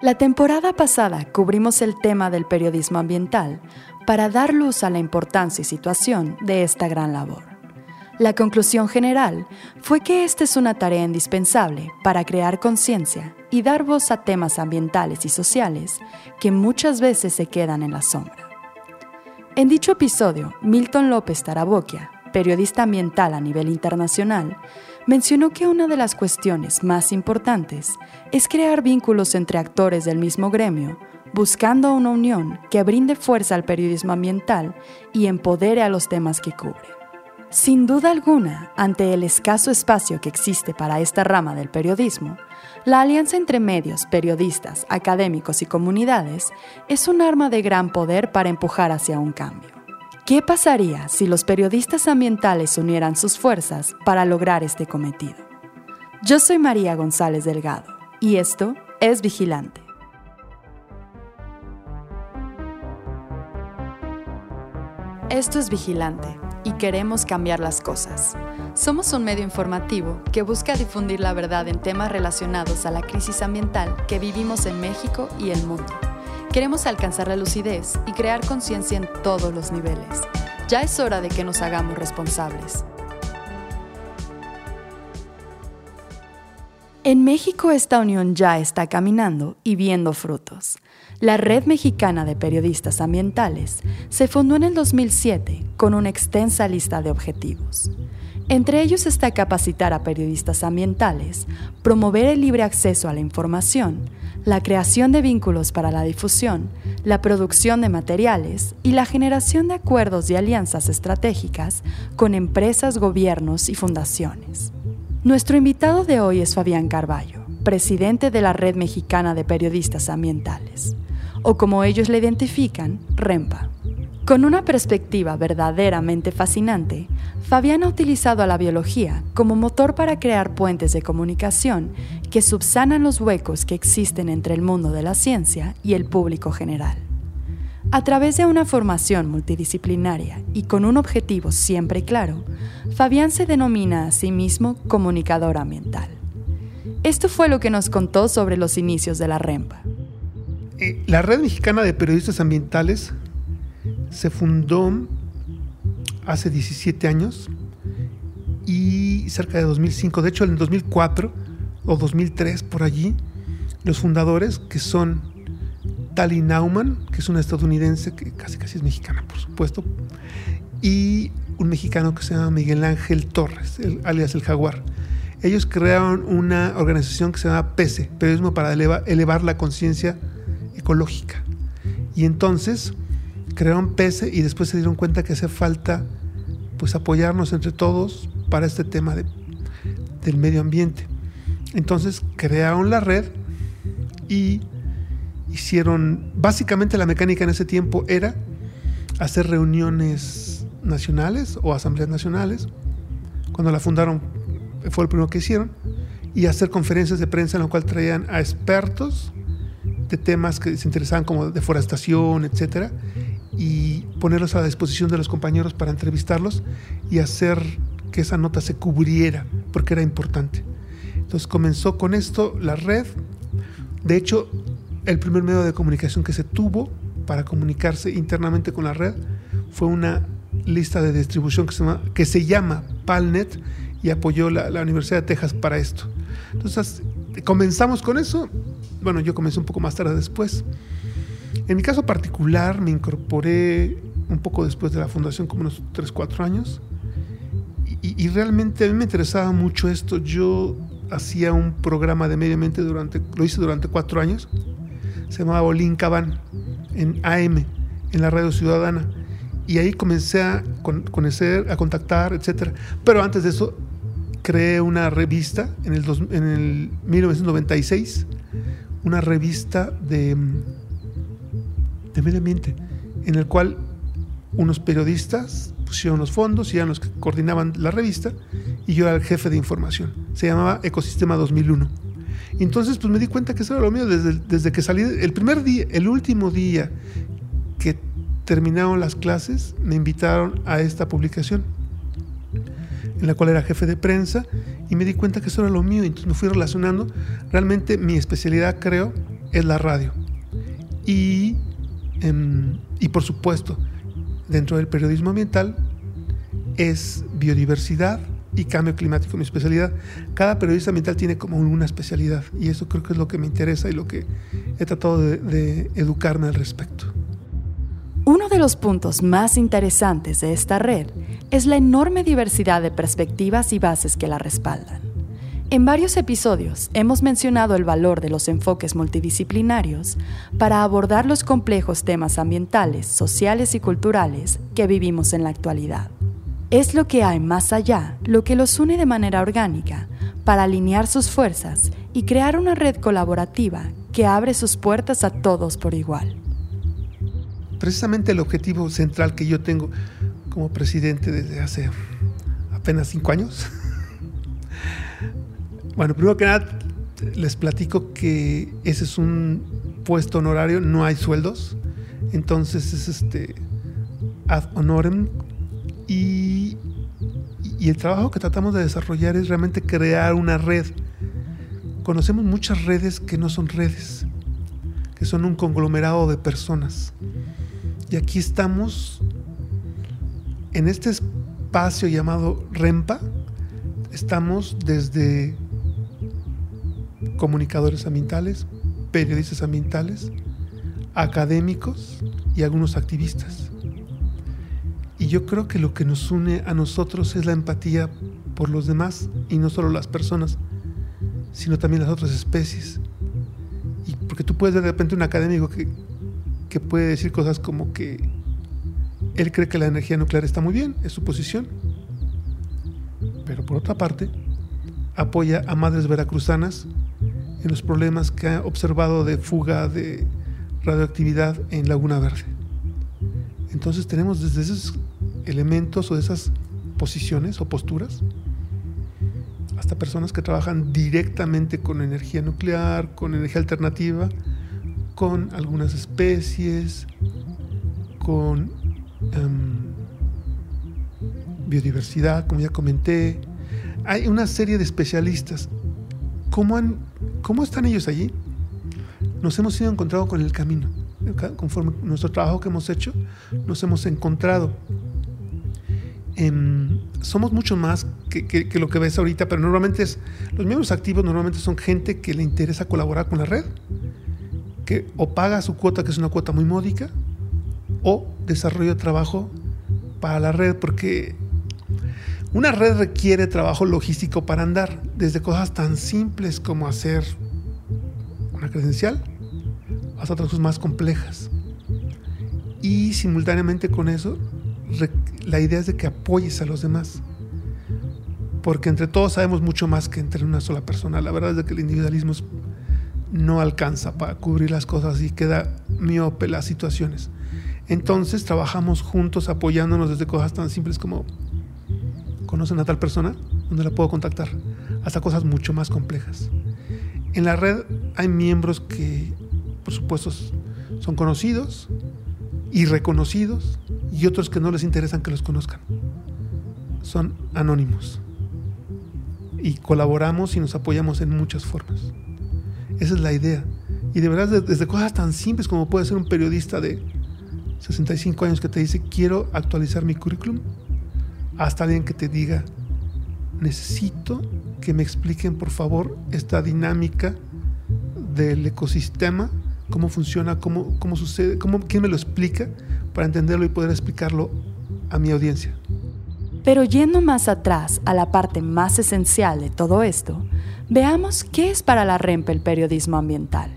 La temporada pasada cubrimos el tema del periodismo ambiental para dar luz a la importancia y situación de esta gran labor. La conclusión general fue que esta es una tarea indispensable para crear conciencia y dar voz a temas ambientales y sociales que muchas veces se quedan en la sombra. En dicho episodio, Milton López Taraboquia, periodista ambiental a nivel internacional, mencionó que una de las cuestiones más importantes es crear vínculos entre actores del mismo gremio, buscando una unión que brinde fuerza al periodismo ambiental y empodere a los temas que cubre. Sin duda alguna, ante el escaso espacio que existe para esta rama del periodismo, la alianza entre medios, periodistas, académicos y comunidades es un arma de gran poder para empujar hacia un cambio. ¿Qué pasaría si los periodistas ambientales unieran sus fuerzas para lograr este cometido? Yo soy María González Delgado y esto es Vigilante. Esto es Vigilante y queremos cambiar las cosas. Somos un medio informativo que busca difundir la verdad en temas relacionados a la crisis ambiental que vivimos en México y el mundo. Queremos alcanzar la lucidez y crear conciencia en todos los niveles. Ya es hora de que nos hagamos responsables. En México esta unión ya está caminando y viendo frutos. La Red Mexicana de Periodistas Ambientales se fundó en el 2007 con una extensa lista de objetivos. Entre ellos está capacitar a periodistas ambientales, promover el libre acceso a la información, la creación de vínculos para la difusión, la producción de materiales y la generación de acuerdos y alianzas estratégicas con empresas, gobiernos y fundaciones. Nuestro invitado de hoy es Fabián Carballo, presidente de la Red Mexicana de Periodistas Ambientales, o como ellos le identifican, REMPA. Con una perspectiva verdaderamente fascinante, Fabián ha utilizado a la biología como motor para crear puentes de comunicación que subsanan los huecos que existen entre el mundo de la ciencia y el público general. A través de una formación multidisciplinaria y con un objetivo siempre claro, Fabián se denomina a sí mismo comunicador ambiental. Esto fue lo que nos contó sobre los inicios de la REMPA. Eh, la Red Mexicana de Periodistas Ambientales se fundó hace 17 años y cerca de 2005, de hecho en 2004 o 2003 por allí, los fundadores que son Tali Nauman, que es una estadounidense que casi casi es mexicana, por supuesto, y un mexicano que se llama Miguel Ángel Torres, alias el Jaguar. Ellos crearon una organización que se llama PESE, Periodismo para elevar la conciencia ecológica. Y entonces crearon PESE y después se dieron cuenta que hace falta pues apoyarnos entre todos para este tema del medio ambiente. Entonces crearon la red y hicieron, básicamente la mecánica en ese tiempo era hacer reuniones nacionales o asambleas nacionales. Cuando la fundaron fue el primero que hicieron. Y hacer conferencias de prensa en la cual traían a expertos de temas que se interesaban como deforestación, etcétera, y ponerlos a la disposición de los compañeros para entrevistarlos y hacer que esa nota se cubriera, porque era importante. Entonces comenzó con esto la red. De hecho, el primer medio de comunicación que se tuvo para comunicarse internamente con la red fue una lista de distribución que se llama, que se llama Palnet y apoyó la, la Universidad de Texas para esto. Entonces, comenzamos con eso. Bueno, yo comencé un poco más tarde después. En mi caso particular me incorporé un poco después de la fundación, como unos 3, 4 años, y, realmente a mí me interesaba mucho esto. Yo hacía un programa de medio ambiente durante, lo hice durante 4 años, se llamaba Olin Caban, en AM, en la radio ciudadana, y ahí comencé a conocer, a contactar, etc. Pero antes de eso, creé una revista en el, en el 1996, una revista de de medio ambiente, en el cual unos periodistas pusieron los fondos y eran los que coordinaban la revista y yo era el jefe de información. Se llamaba Ecosistema 2001. Y entonces pues me di cuenta que eso era lo mío desde, desde que salí, el primer día, el último día que terminaron las clases, me invitaron a esta publicación. en la cual era jefe de prensa y me di cuenta que eso era lo mío, entonces me fui relacionando. Realmente mi especialidad, creo, es la radio. Y, em, y por supuesto, dentro del periodismo ambiental es biodiversidad y cambio climático, mi especialidad. Cada periodista ambiental tiene como una especialidad y eso creo que es lo que me interesa y lo que he tratado de, de educarme al respecto. Uno de los puntos más interesantes de esta red es la enorme diversidad de perspectivas y bases que la respaldan. En varios episodios hemos mencionado el valor de los enfoques multidisciplinarios para abordar los complejos temas ambientales, sociales y culturales que vivimos en la actualidad. Es lo que hay más allá, lo que los une de manera orgánica, para alinear sus fuerzas y crear una red colaborativa que abre sus puertas a todos por igual. Precisamente el objetivo central que yo tengo como presidente desde hace apenas cinco años Bueno, primero que nada, les platico que ese es un puesto honorario, no hay sueldos. Entonces es este ad honorem. Y, y el trabajo que tratamos de desarrollar es realmente crear una red. Conocemos muchas redes que no son redes, que son un conglomerado de personas. Y aquí estamos en este espacio llamado REMPA. Estamos desde comunicadores ambientales, periodistas ambientales, académicos y algunos activistas. Y yo creo que lo que nos une a nosotros es la empatía por los demás y no solo las personas, sino también las otras especies. Y porque tú puedes ver de repente un académico que, que puede decir cosas como que él cree que la energía nuclear está muy bien, es su posición. Pero por otra parte, apoya a madres veracruzanas en los problemas que ha observado de fuga de radioactividad en Laguna Verde. Entonces tenemos desde esos elementos o de esas posiciones o posturas hasta personas que trabajan directamente con energía nuclear, con energía alternativa, con algunas especies, con em, biodiversidad, como ya comenté. Hay una serie de especialistas. ¿Cómo han ¿Cómo están ellos allí? Nos hemos ido encontrado con el camino. Conforme nuestro trabajo que hemos hecho, nos hemos encontrado. Em, somos mucho más que, lo que ves ahorita, pero normalmente los miembros activos normalmente son gente que le interesa colaborar con la red, que o paga su cuota, que es una cuota muy módica, o desarrolla trabajo para la red, porque una red requiere trabajo logístico para andar, desde cosas tan simples como hacer una credencial hasta otras cosas más complejas. Y simultáneamente con eso, la idea es de que apoyes a los demás. Porque entre todos sabemos mucho más que entre una sola persona. La verdad es que el individualismo no alcanza para cubrir las cosas y queda miope las situaciones. Entonces trabajamos juntos apoyándonos desde cosas tan simples como conocen a tal persona, donde la puedo contactar, hasta cosas mucho más complejas. En la red hay miembros que, por supuesto, son conocidos y reconocidos y otros que no les interesan que los conozcan. Son anónimos. Y colaboramos y nos apoyamos en muchas formas. Esa es la idea. Y de verdad, desde cosas tan simples como puede ser un periodista de 65 años que te dice, quiero actualizar mi currículum, hasta alguien que te diga, necesito que me expliquen por favor esta dinámica del ecosistema, cómo funciona, cómo, cómo sucede, cómo, quién me lo explica para entenderlo y poder explicarlo a mi audiencia. Pero yendo más atrás a la parte más esencial de todo esto, veamos qué es para la REMP el periodismo ambiental.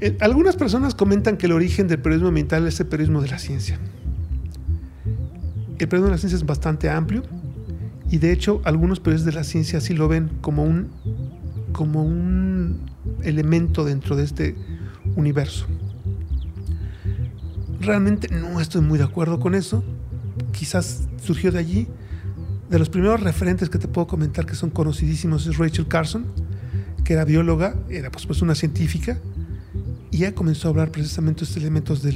Eh, algunas personas comentan que el origen del periodismo ambiental es el periodismo de la ciencia. El periodismo de la ciencia es bastante amplio y de hecho algunos periodistas de la ciencia sí lo ven como un, como un elemento dentro de este universo. Realmente no estoy muy de acuerdo con eso. Quizás surgió de allí. De los primeros referentes que te puedo comentar que son conocidísimos es Rachel Carson, que era bióloga, era pues, pues una científica, y ella comenzó a hablar precisamente de estos elementos de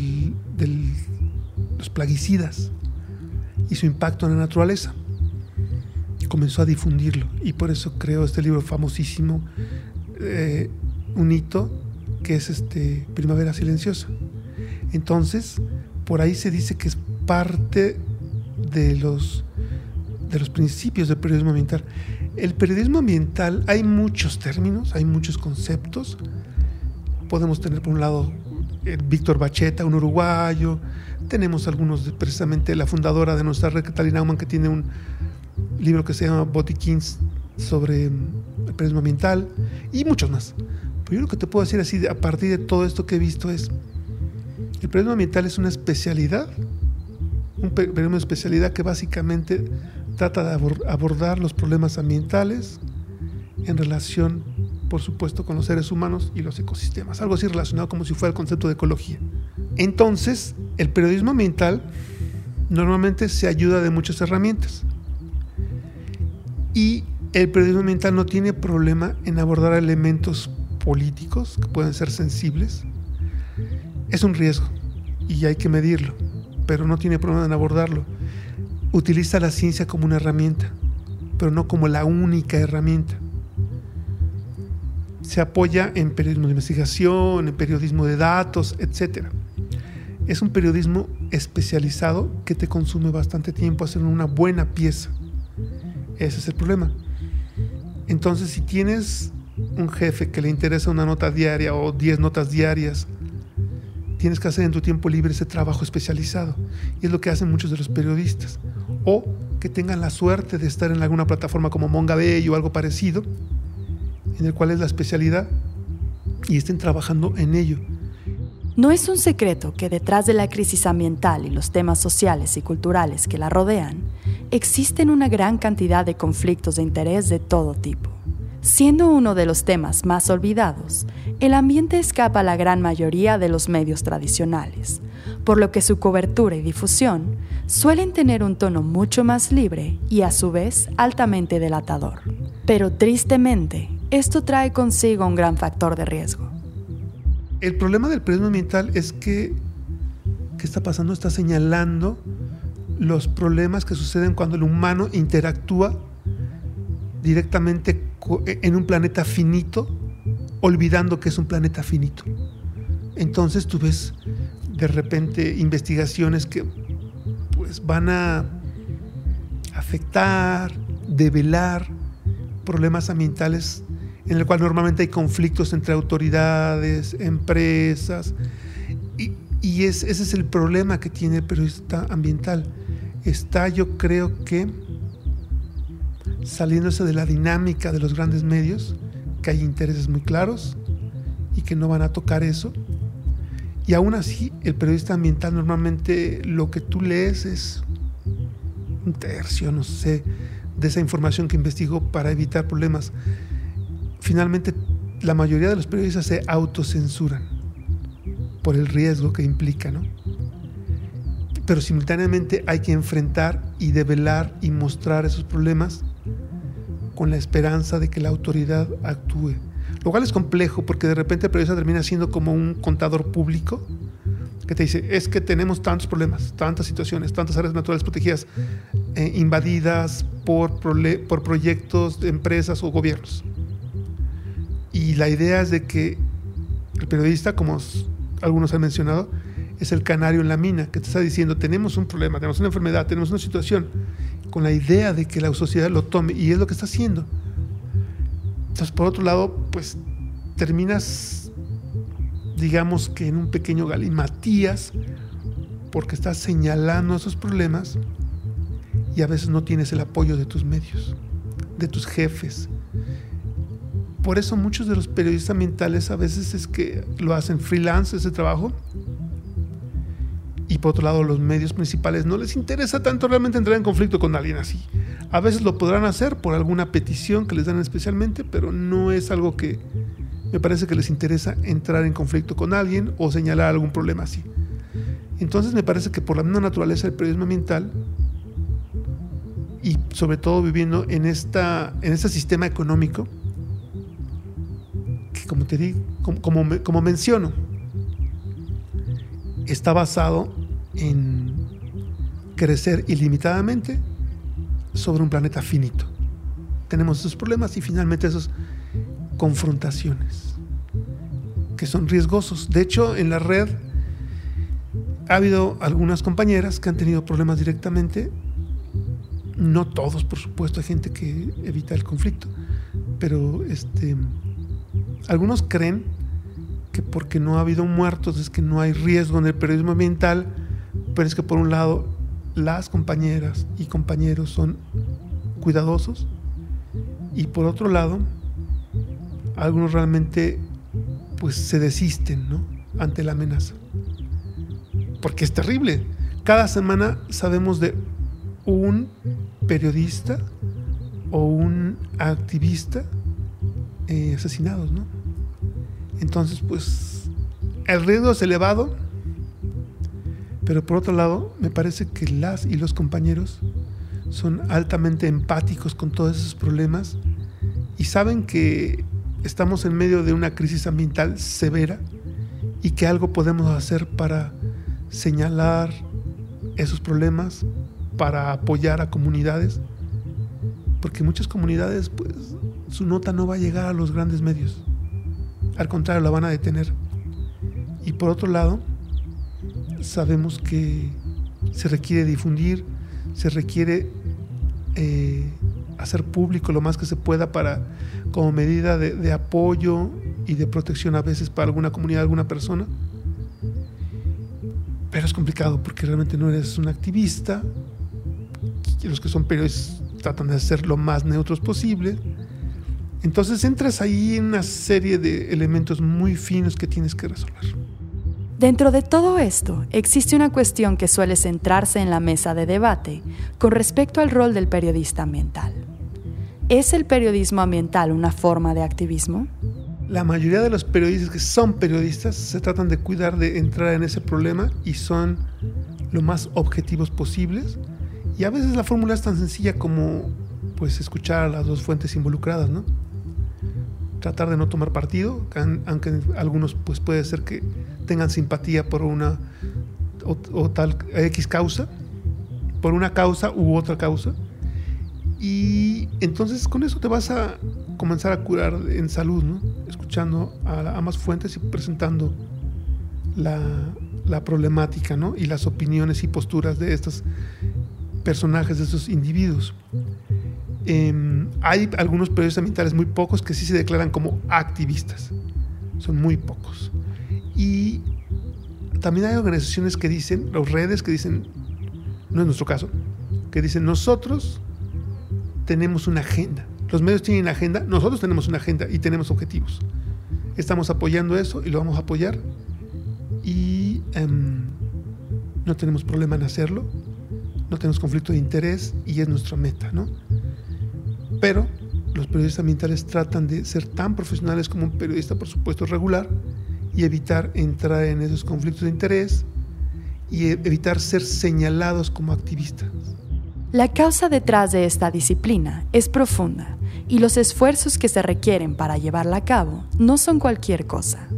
los plaguicidas y su impacto en la naturaleza. comenzó a difundirlo y por eso creó este libro famosísimo, eh, un hito que es este Primavera Silenciosa. Entonces, por ahí se dice que es parte de los, de los principios del periodismo ambiental. El periodismo ambiental, hay muchos términos, hay muchos conceptos. Podemos tener por un lado Víctor Bacheta, un uruguayo. Tenemos algunos, precisamente la fundadora de nuestra red, Catalina Aumann, que tiene un libro que se llama Botiquins sobre el periodismo ambiental y muchos más. Pero yo lo que te puedo decir así, a partir de todo esto que he visto, es el periodismo ambiental es una especialidad, un periodismo de especialidad que básicamente trata de abordar los problemas ambientales en relación por supuesto, con los seres humanos y los ecosistemas, algo así relacionado como si fuera el concepto de ecología. Entonces, el periodismo ambiental normalmente se ayuda de muchas herramientas. Y el periodismo ambiental no tiene problema en abordar elementos políticos que pueden ser sensibles. Es un riesgo y hay que medirlo, pero no tiene problema en abordarlo. Utiliza la ciencia como una herramienta, pero no como la única herramienta se apoya en periodismo de investigación, en periodismo de datos, etc. Es un periodismo especializado que te consume bastante tiempo hacer una buena pieza. Ese es el problema. Entonces, si tienes un jefe que le interesa una nota diaria o 10 notas diarias, tienes que hacer en tu tiempo libre ese trabajo especializado. Y es lo que hacen muchos de los periodistas. O que tengan la suerte de estar en alguna plataforma como MongaBay o algo parecido en el cual es la especialidad y estén trabajando en ello. No es un secreto que detrás de la crisis ambiental y los temas sociales y culturales que la rodean, existen una gran cantidad de conflictos de interés de todo tipo. Siendo uno de los temas más olvidados, el ambiente escapa a la gran mayoría de los medios tradicionales, por lo que su cobertura y difusión suelen tener un tono mucho más libre y a su vez altamente delatador. Pero tristemente, esto trae consigo un gran factor de riesgo. El problema del periodismo ambiental es que, ¿qué está pasando? Está señalando los problemas que suceden cuando el humano interactúa directamente en un planeta finito, olvidando que es un planeta finito. Entonces tú ves de repente investigaciones que pues van a afectar, develar problemas ambientales en el cual normalmente hay conflictos entre autoridades, empresas, y, ese es el problema que tiene el periodista ambiental. Está, yo creo que, saliéndose de la dinámica de los grandes medios, que hay intereses muy claros y que no van a tocar eso. Y aún así, el periodista ambiental normalmente lo que tú lees es un tercio, no sé, de esa información que investigó para evitar problemas finalmente la mayoría de los periodistas se autocensuran por el riesgo que implica, ¿no? Pero simultáneamente hay que enfrentar y develar y mostrar esos problemas con la esperanza de que la autoridad actúe. Lo cual es complejo porque de repente el periodista termina siendo como un contador público que te dice, es que tenemos tantos problemas, tantas situaciones, tantas áreas naturales protegidas eh, invadidas por, por proyectos de empresas o gobiernos. Y la idea es de que el periodista, como algunos han mencionado, es el canario en la mina, que te está diciendo, tenemos un problema, tenemos una enfermedad, tenemos una situación, con la idea de que la sociedad lo tome, y es lo que está haciendo. Entonces, por otro lado, pues terminas, digamos que en un pequeño galimatías, porque estás señalando esos problemas y a veces no tienes el apoyo de tus medios, de tus jefes, por eso muchos de los periodistas ambientales a veces es que lo hacen freelance ese trabajo. Y por otro lado, los medios principales no les interesa tanto realmente entrar en conflicto con alguien así. A veces lo podrán hacer por alguna petición que les dan especialmente, pero no es algo que me parece que les interesa entrar en conflicto con alguien o señalar algún problema así. Entonces me parece que por la misma naturaleza del periodismo ambiental y sobre todo viviendo en, esta, en este sistema económico, como te digo, como, como, menciono, está basado en crecer ilimitadamente sobre un planeta finito. tenemos esos problemas y finalmente esas confrontaciones que son riesgosos. De hecho, en la red ha habido algunas compañeras que han tenido problemas directamente. No todos, por supuesto, hay gente que evita el conflicto, pero este, algunos creen que porque no ha habido muertos es que no hay riesgo en el periodismo ambiental, pero es que por un lado las compañeras y compañeros son cuidadosos y por otro lado algunos realmente pues se desisten ¿no? ante la amenaza. Porque es terrible. Cada semana sabemos de un periodista o un activista eh, asesinados, ¿no? Entonces, pues, el riesgo es elevado, pero por otro lado, me parece que las y los compañeros son altamente empáticos con todos esos problemas y saben que estamos en medio de una crisis ambiental severa y que algo podemos hacer para señalar esos problemas, para apoyar a comunidades, porque muchas comunidades, pues, su nota no va a llegar a los grandes medios. Al contrario, la van a detener. Y por otro lado, sabemos que se requiere difundir, se requiere eh, hacer público lo más que se pueda para como medida de, apoyo y de protección a veces para alguna comunidad, alguna persona. Pero es complicado porque realmente no eres un activista. Los que son periodistas tratan de ser lo más neutros posible. Entonces entras ahí en una serie de elementos muy finos que tienes que resolver. Dentro de todo esto, existe una cuestión que suele centrarse en la mesa de debate con respecto al rol del periodista ambiental. ¿Es el periodismo ambiental una forma de activismo? La mayoría de los periodistas que son periodistas se tratan de cuidar de entrar en ese problema y son lo más objetivos posibles. Y a veces la fórmula es tan sencilla como pues escuchar a las dos fuentes involucradas, ¿no? Tratar de no tomar partido, aunque algunos pues puede ser que tengan simpatía por una o, tal X causa, por una causa u otra causa. Y entonces con eso te vas a comenzar a curar en salud, ¿no? escuchando a ambas fuentes y presentando la, la, problemática ¿no? y las opiniones y posturas de estos personajes, de estos individuos. Em, hay algunos periodistas ambientales, muy pocos, que sí se declaran como activistas. Son muy pocos. Y también hay organizaciones que dicen, las redes que dicen, no es nuestro caso, que dicen nosotros tenemos una agenda. Los medios tienen agenda, nosotros tenemos una agenda y tenemos objetivos. Estamos apoyando eso y lo vamos a apoyar y em, no tenemos problema en hacerlo, no tenemos conflicto de interés y es nuestra meta, ¿no? Pero los periodistas ambientales tratan de ser tan profesionales como un periodista, por supuesto, regular, y evitar entrar en esos conflictos de interés y e-, evitar ser señalados como activistas. La causa detrás de esta disciplina es profunda y los esfuerzos que se requieren para llevarla a cabo no son cualquier cosa.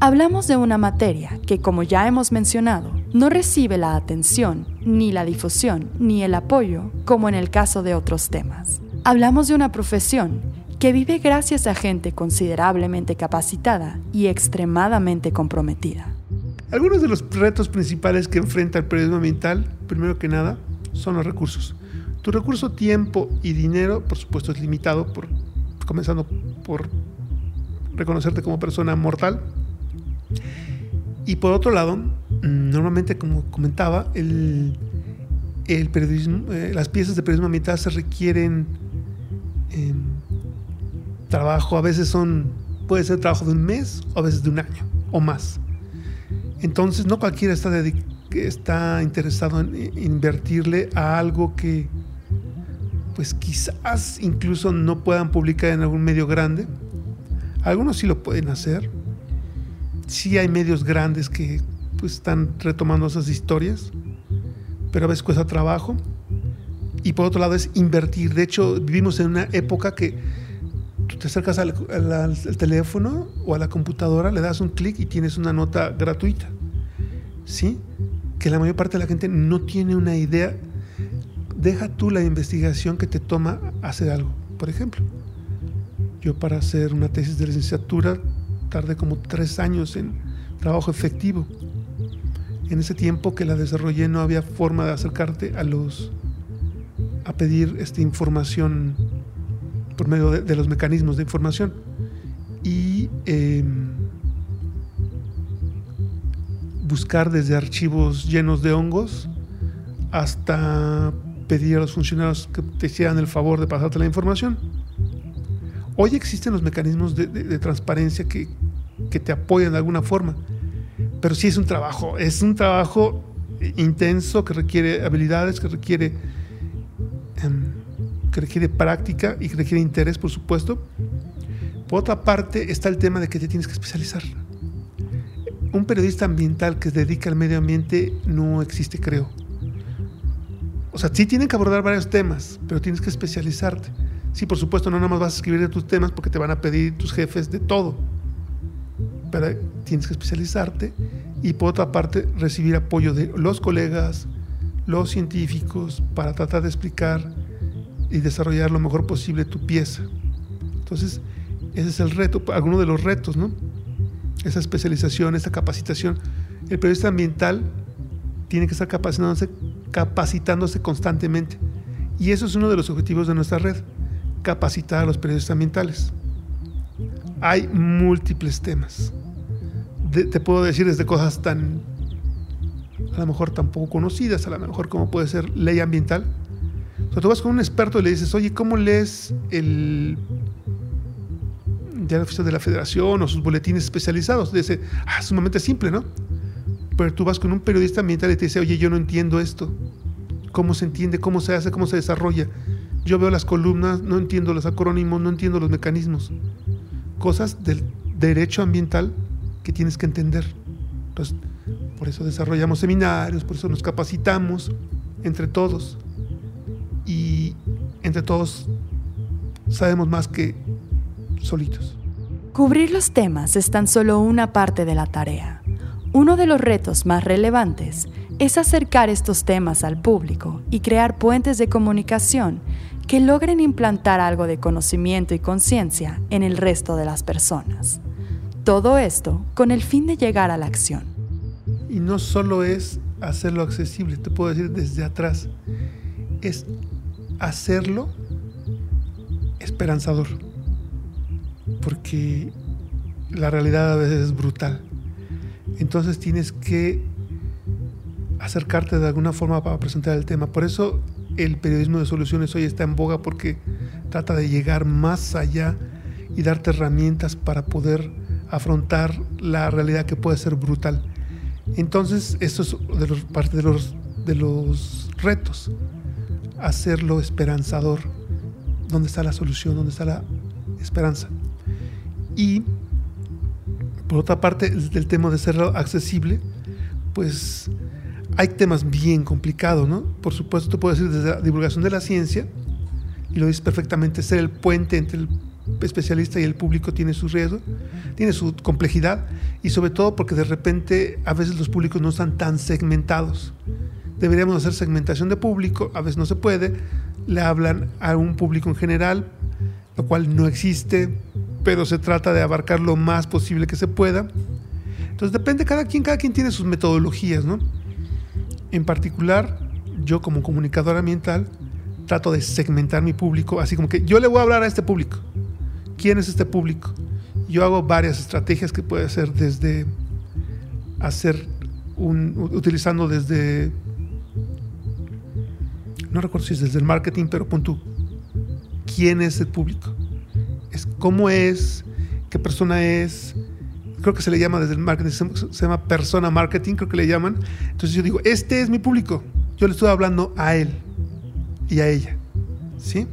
Hablamos de una materia que, como ya hemos mencionado, no recibe la atención, ni la difusión, ni el apoyo como en el caso de otros temas. Hablamos de una profesión que vive gracias a gente considerablemente capacitada y extremadamente comprometida. Algunos de los retos principales que enfrenta el periodismo ambiental, primero que nada, son los recursos. Tu recurso tiempo y dinero, por supuesto, es limitado, por, comenzando por reconocerte como persona mortal. Y por otro lado, normalmente, como comentaba, el, el periodismo, eh, las piezas de periodismo ambiental se requieren trabajo, a veces son, puede ser trabajo de un mes o a veces de un año o más. Entonces no cualquiera está, está interesado en invertirle a algo que pues quizás incluso no puedan publicar en algún medio grande. Algunos sí lo pueden hacer. Sí hay medios grandes que pues están retomando esas historias, pero a veces cuesta trabajo. Y por otro lado es invertir. De hecho, vivimos en una época que tú te acercas al, teléfono o a la computadora, le das un clic y tienes una nota gratuita. ¿Sí? Que la mayor parte de la gente no tiene una idea. Deja tú la investigación que te toma hacer algo. por ejemplo. Yo para hacer una tesis de licenciatura tardé como tres años en trabajo efectivo. En ese tiempo que la desarrollé no había forma de acercarte a los a pedir esta información por medio de, los mecanismos de información. Y em, buscar desde archivos llenos de hongos hasta pedir a los funcionarios que te hicieran el favor de pasarte la información. Hoy existen los mecanismos de, transparencia que, te apoyan de alguna forma, pero sí es un trabajo, es un trabajo intenso que requiere habilidades, que requiere, que requiere práctica y que requiere interés, por supuesto. Por otra parte está el tema de que te tienes que especializar un periodista ambiental que se dedica al medio ambiente no existe, creo. O sea, sí tienen que abordar varios temas, pero tienes que especializarte. Sí, por supuesto, no nada más vas a escribir de tus temas porque te van a pedir tus jefes de todo. Pero tienes que especializarte y por otra parte recibir apoyo de los colegas, los científicos, para tratar de explicar y desarrollar lo mejor posible tu pieza. Entonces, ese es el reto, alguno de los retos, ¿no? esa especialización, esa capacitación. El periodista ambiental tiene que estar capacitándose, capacitándose constantemente. Y eso es uno de los objetivos de nuestra red, capacitar a los periodistas ambientales. Hay múltiples temas. te puedo decir desde cosas tan, a lo mejor tan poco conocidas, a lo mejor como puede ser ley ambiental. O sea, tú vas con un experto y le dices, oye, ¿cómo lees el la oficial de la federación o sus boletines especializados. Dice, ah, sumamente simple, ¿no? Pero tú vas con un periodista ambiental y te dice, oye, yo no entiendo esto. ¿Cómo se entiende? ¿Cómo se hace? ¿Cómo se desarrolla? Yo veo las columnas, no entiendo los acrónimos, no entiendo los mecanismos. Cosas del derecho ambiental que tienes que entender. Entonces, por eso desarrollamos seminarios, por eso nos capacitamos entre todos. Y entre todos sabemos más que solitos. Cubrir los temas es tan solo una parte de la tarea. Uno de los retos más relevantes es acercar estos temas al público y crear puentes de comunicación que logren implantar algo de conocimiento y conciencia en el resto de las personas. Todo esto con el fin de llegar a la acción. Y no solo es hacerlo accesible, te puedo decir desde atrás, es hacerlo esperanzador porque la realidad a veces es brutal. Entonces tienes que acercarte de alguna forma para presentar el tema. Por eso el periodismo de soluciones hoy está en boga porque trata de llegar más allá y darte herramientas para poder afrontar la realidad que puede ser brutal. Entonces, eso es parte de los retos, hacerlo esperanzador. ¿Dónde está la solución? ¿Dónde está la esperanza? Y por otra parte, el tema de ser accesible, pues hay temas bien complicados, ¿no? Por supuesto, tú puedes decir desde la divulgación de la ciencia, y lo dices perfectamente, ser el puente entre el especialista y el público tiene su riesgo, tiene su complejidad, y sobre todo porque de repente a veces los públicos no están tan segmentados. Deberíamos hacer segmentación de público, a veces no se puede, le hablan a un público en general, lo cual no existe, pero se trata de abarcar lo más posible que se pueda. Entonces depende cada quien, cada quien tiene sus metodologías, ¿no? En particular, yo como comunicador ambiental trato de segmentar mi público, así como que yo le voy a hablar a este público. ¿Quién es este público? Yo hago varias estrategias que puede ser desde hacer utilizando desde, no recuerdo si es desde el marketing, pero punto, ¿quién es el público? cómo es, qué persona es. Creo que se le llama desde el marketing, se, llama persona marketing, creo que le llaman. Entonces yo digo, este es mi público. Yo le estoy hablando a él y a ella. ¿Sí?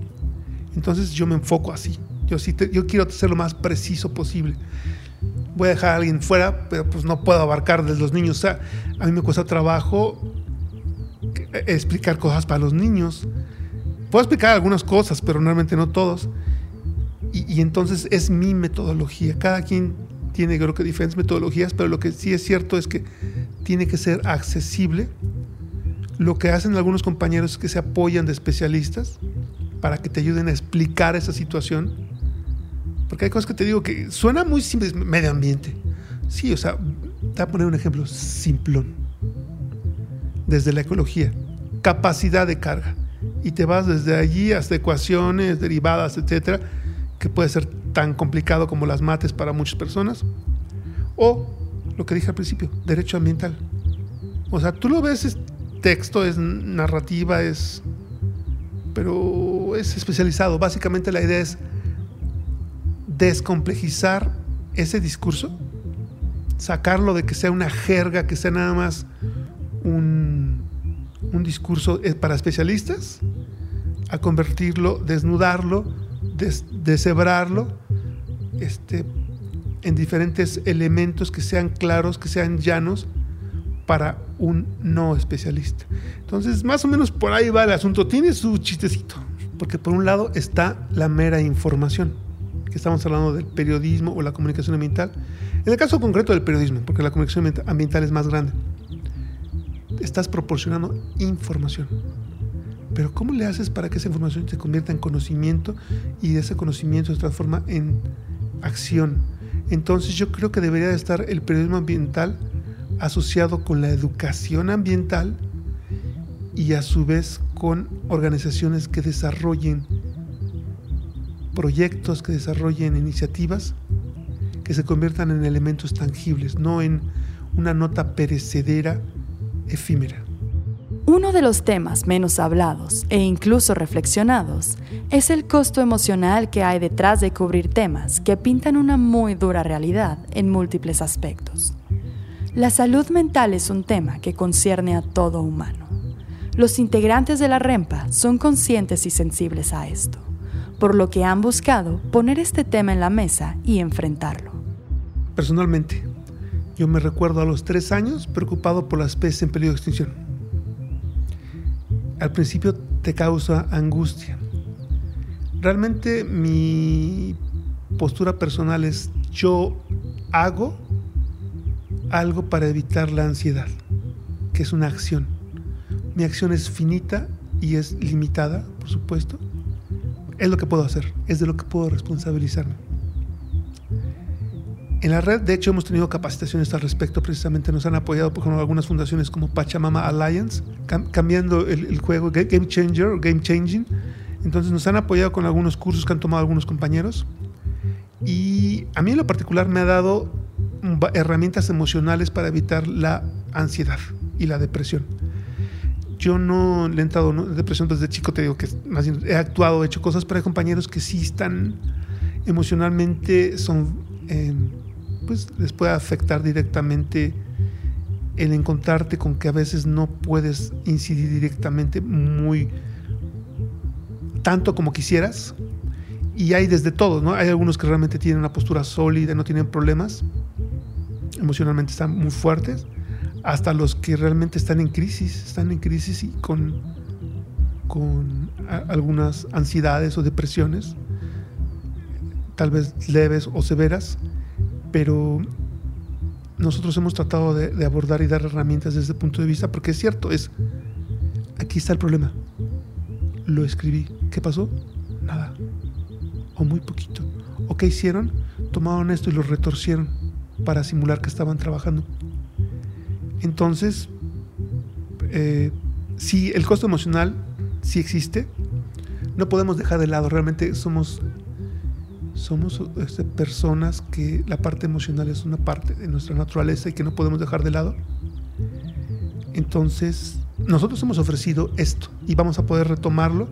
Entonces yo me enfoco así. Yo, sí yo quiero ser lo más preciso posible. Voy a dejar a alguien fuera, pero pues no puedo abarcar desde los niños. O a mí me cuesta trabajo explicar cosas para los niños. Puedo explicar algunas cosas, pero normalmente no todos. Y, entonces es mi metodología. Cada quien tiene creo que diferentes metodologías, pero lo que sí es cierto es que tiene que ser accesible. Lo que hacen algunos compañeros es que se apoyan de especialistas para que te ayuden a explicar esa situación. Porque hay cosas que te digo que suena muy simple, medio ambiente. Sí, o sea, te voy a poner un ejemplo simplón. Desde la ecología, capacidad de carga. Y te vas desde allí hasta ecuaciones, derivadas, etcétera, que puede ser tan complicado como las mates para muchas personas. O lo que dije al principio, derecho ambiental. O sea, tú lo ves, es texto, es narrativa, es. Pero es especializado. Básicamente la idea es descomplejizar ese discurso, sacarlo de que sea una jerga, que sea nada más un, discurso eh, para especialistas, a convertirlo, desnudarlo, des, deshebrarlo, este, en diferentes elementos que sean claros, que sean llanos para un no especialista. Entonces, más o menos por ahí va el asunto. Tiene su chistecito, porque por un lado está la mera información, que estamos hablando del periodismo o la comunicación ambiental. En el caso concreto del periodismo, porque la comunicación ambiental es más grande, estás proporcionando información. Pero ¿cómo le haces para que esa información se convierta en conocimiento y ese conocimiento se transforma en acción? Entonces yo creo que debería estar el periodismo ambiental asociado con la educación ambiental y a su vez con organizaciones que desarrollen proyectos, que desarrollen iniciativas que se conviertan en elementos tangibles, no en una nota perecedera, efímera. Uno de los temas menos hablados e incluso reflexionados es el costo emocional que hay detrás de cubrir temas que pintan una muy dura realidad en múltiples aspectos. La salud mental es un tema que concierne a todo humano. Los integrantes de la REMPA son conscientes y sensibles a esto, por lo que han buscado poner este tema en la mesa y enfrentarlo. Personalmente, yo me recuerdo a los tres años preocupado por las especies en peligro de extinción al principio te causa angustia. Realmente mi postura personal es yo hago algo para evitar la ansiedad, que es una acción. Mi acción es finita y es limitada, por supuesto. Es lo que puedo hacer, es de lo que puedo responsabilizarme. En la red, de hecho, hemos tenido capacitaciones al respecto, precisamente nos han apoyado por ejemplo, algunas fundaciones como Pachamama Alliance, cambiando el, juego Game Changer o Game Changing. Entonces nos han apoyado con algunos cursos que han tomado algunos compañeros. Y a mí en lo particular me ha dado herramientas emocionales para evitar la ansiedad y la depresión. Yo no le he entrado en depresión desde chico, te digo que más he actuado, he hecho cosas, para compañeros que sí están emocionalmente, son... Eh, pues les puede afectar directamente el encontrarte con que a veces no puedes incidir directamente muy tanto como quisieras. Y hay desde todo, ¿no? Hay algunos que realmente tienen una postura sólida, no tienen problemas, emocionalmente están muy fuertes, hasta los que realmente están en crisis, están en crisis y con, con algunas ansiedades o depresiones, tal vez leves o severas, pero nosotros hemos tratado de, abordar y dar herramientas desde ese punto de vista, porque es cierto, es, aquí está el problema. Lo escribí. ¿Qué pasó? Nada. O muy poquito. ¿O qué hicieron? Tomaron esto y lo retorcieron para simular que estaban trabajando. Entonces, eh, si el costo emocional sí existe, no podemos dejar de lado. Realmente somos somos este, personas que la parte emocional es una parte de nuestra naturaleza y que no podemos dejar de lado. Entonces, nosotros hemos ofrecido esto y vamos a poder retomarlo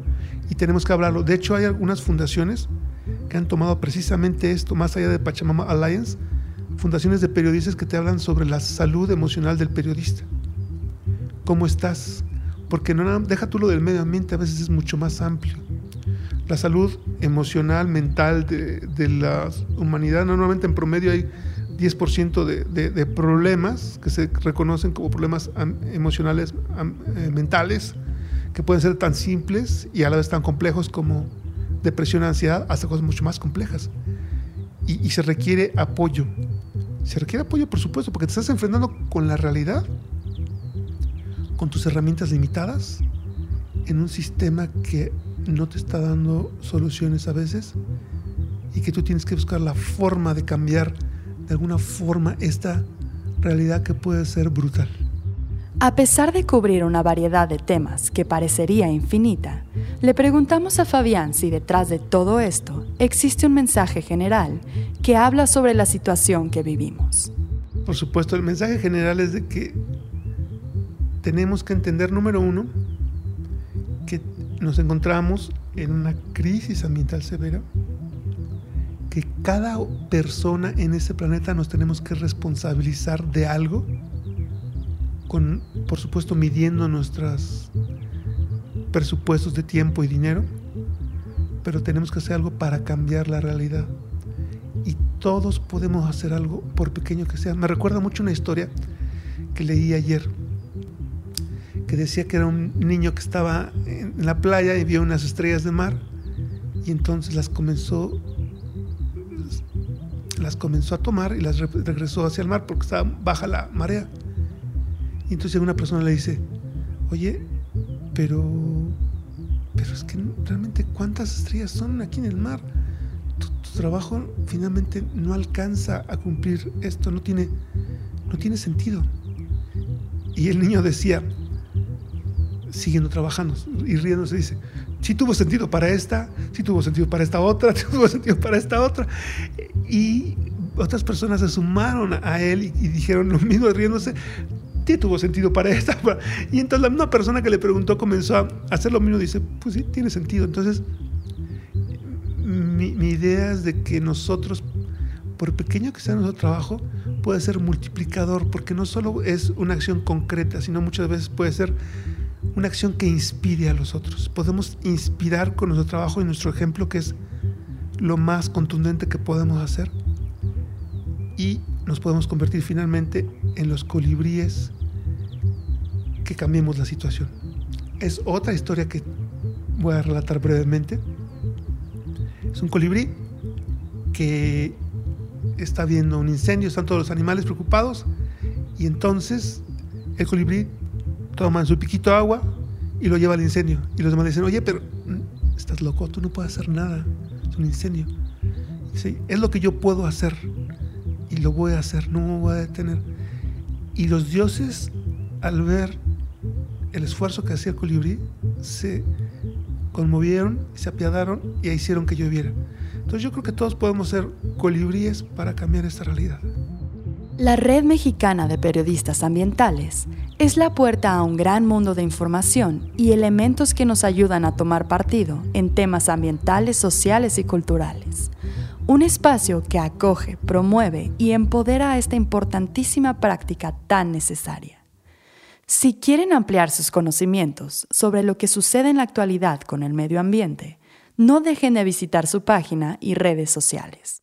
y tenemos que hablarlo. De hecho, hay algunas fundaciones que han tomado precisamente esto, más allá de Pachamama Alliance, fundaciones de periodistas que te hablan sobre la salud emocional del periodista. ¿Cómo estás? Porque no deja tú lo del medio ambiente, a veces es mucho más amplio la salud emocional, mental de, la humanidad. Normalmente en promedio hay 10% de, de, problemas que se reconocen como problemas emocionales, eh, mentales, que pueden ser tan simples y a la vez tan complejos como depresión, ansiedad, hasta cosas mucho más complejas. Y, y se requiere apoyo. Se requiere apoyo, por supuesto, porque te estás enfrentando con la realidad, con tus herramientas limitadas, en un sistema que no te está dando soluciones a veces y que tú tienes que buscar la forma de cambiar de alguna forma esta realidad que puede ser brutal. A pesar de cubrir una variedad de temas que parecería infinita, le preguntamos a Fabián si detrás de todo esto existe un mensaje general que habla sobre la situación que vivimos. Por supuesto, el mensaje general es de que tenemos que entender, número uno, nos encontramos en una crisis ambiental severa, que cada persona en este planeta nos tenemos que responsabilizar de algo, con, por supuesto, midiendo nuestros presupuestos de tiempo y dinero, pero tenemos que hacer algo para cambiar la realidad. Y todos podemos hacer algo, por pequeño que sea. Me recuerda mucho una historia que leí ayer que decía que era un niño que estaba en la playa y vio unas estrellas de mar y entonces las comenzó las comenzó a tomar y las regresó hacia el mar porque estaba baja la marea. Y entonces una persona le dice, oye, pero, pero es que realmente cuántas estrellas son aquí en el mar. Tu, tu, trabajo finalmente no alcanza a cumplir esto, no tiene, no tiene sentido. Y el niño decía, siguiendo trabajando y riéndose dice, sí tuvo sentido para esta, sí tuvo sentido para esta otra, sí tuvo sentido para esta otra. Y otras personas se sumaron a él y, dijeron lo mismo riéndose, sí tuvo sentido para esta. Y entonces la misma persona que le preguntó comenzó a hacer lo mismo, dice, pues sí, tiene sentido. Entonces, mi, mi idea es de que nosotros, por pequeño que sea nuestro trabajo, puede ser multiplicador, porque no solo es una acción concreta, sino muchas veces puede ser una acción que inspire a los otros. Podemos inspirar con nuestro trabajo y nuestro ejemplo, que es lo más contundente que podemos hacer. Y nos podemos convertir finalmente en los colibríes que cambiemos la situación. Es otra historia que voy a relatar brevemente. Es un colibrí que está viendo un incendio, están todos los animales preocupados y entonces el colibrí toman su piquito de agua y lo lleva al incendio. Y los demás dicen, oye, pero mm, estás loco, tú no puedes hacer nada, es un incendio. Dice, es lo que yo puedo hacer y lo voy a hacer, no me voy a detener. Y los dioses, al ver el esfuerzo que hacía el colibrí, se conmovieron, se apiadaron y hicieron que lloviera. Entonces yo creo que todos podemos ser colibríes para cambiar esta realidad. La Red Mexicana de Periodistas Ambientales es la puerta a un gran mundo de información y elementos que nos ayudan a tomar partido en temas ambientales, sociales y culturales. Un espacio que acoge, promueve y empodera a esta importantísima práctica tan necesaria. Si quieren ampliar sus conocimientos sobre lo que sucede en la actualidad con el medio ambiente, no dejen de visitar su página y redes sociales.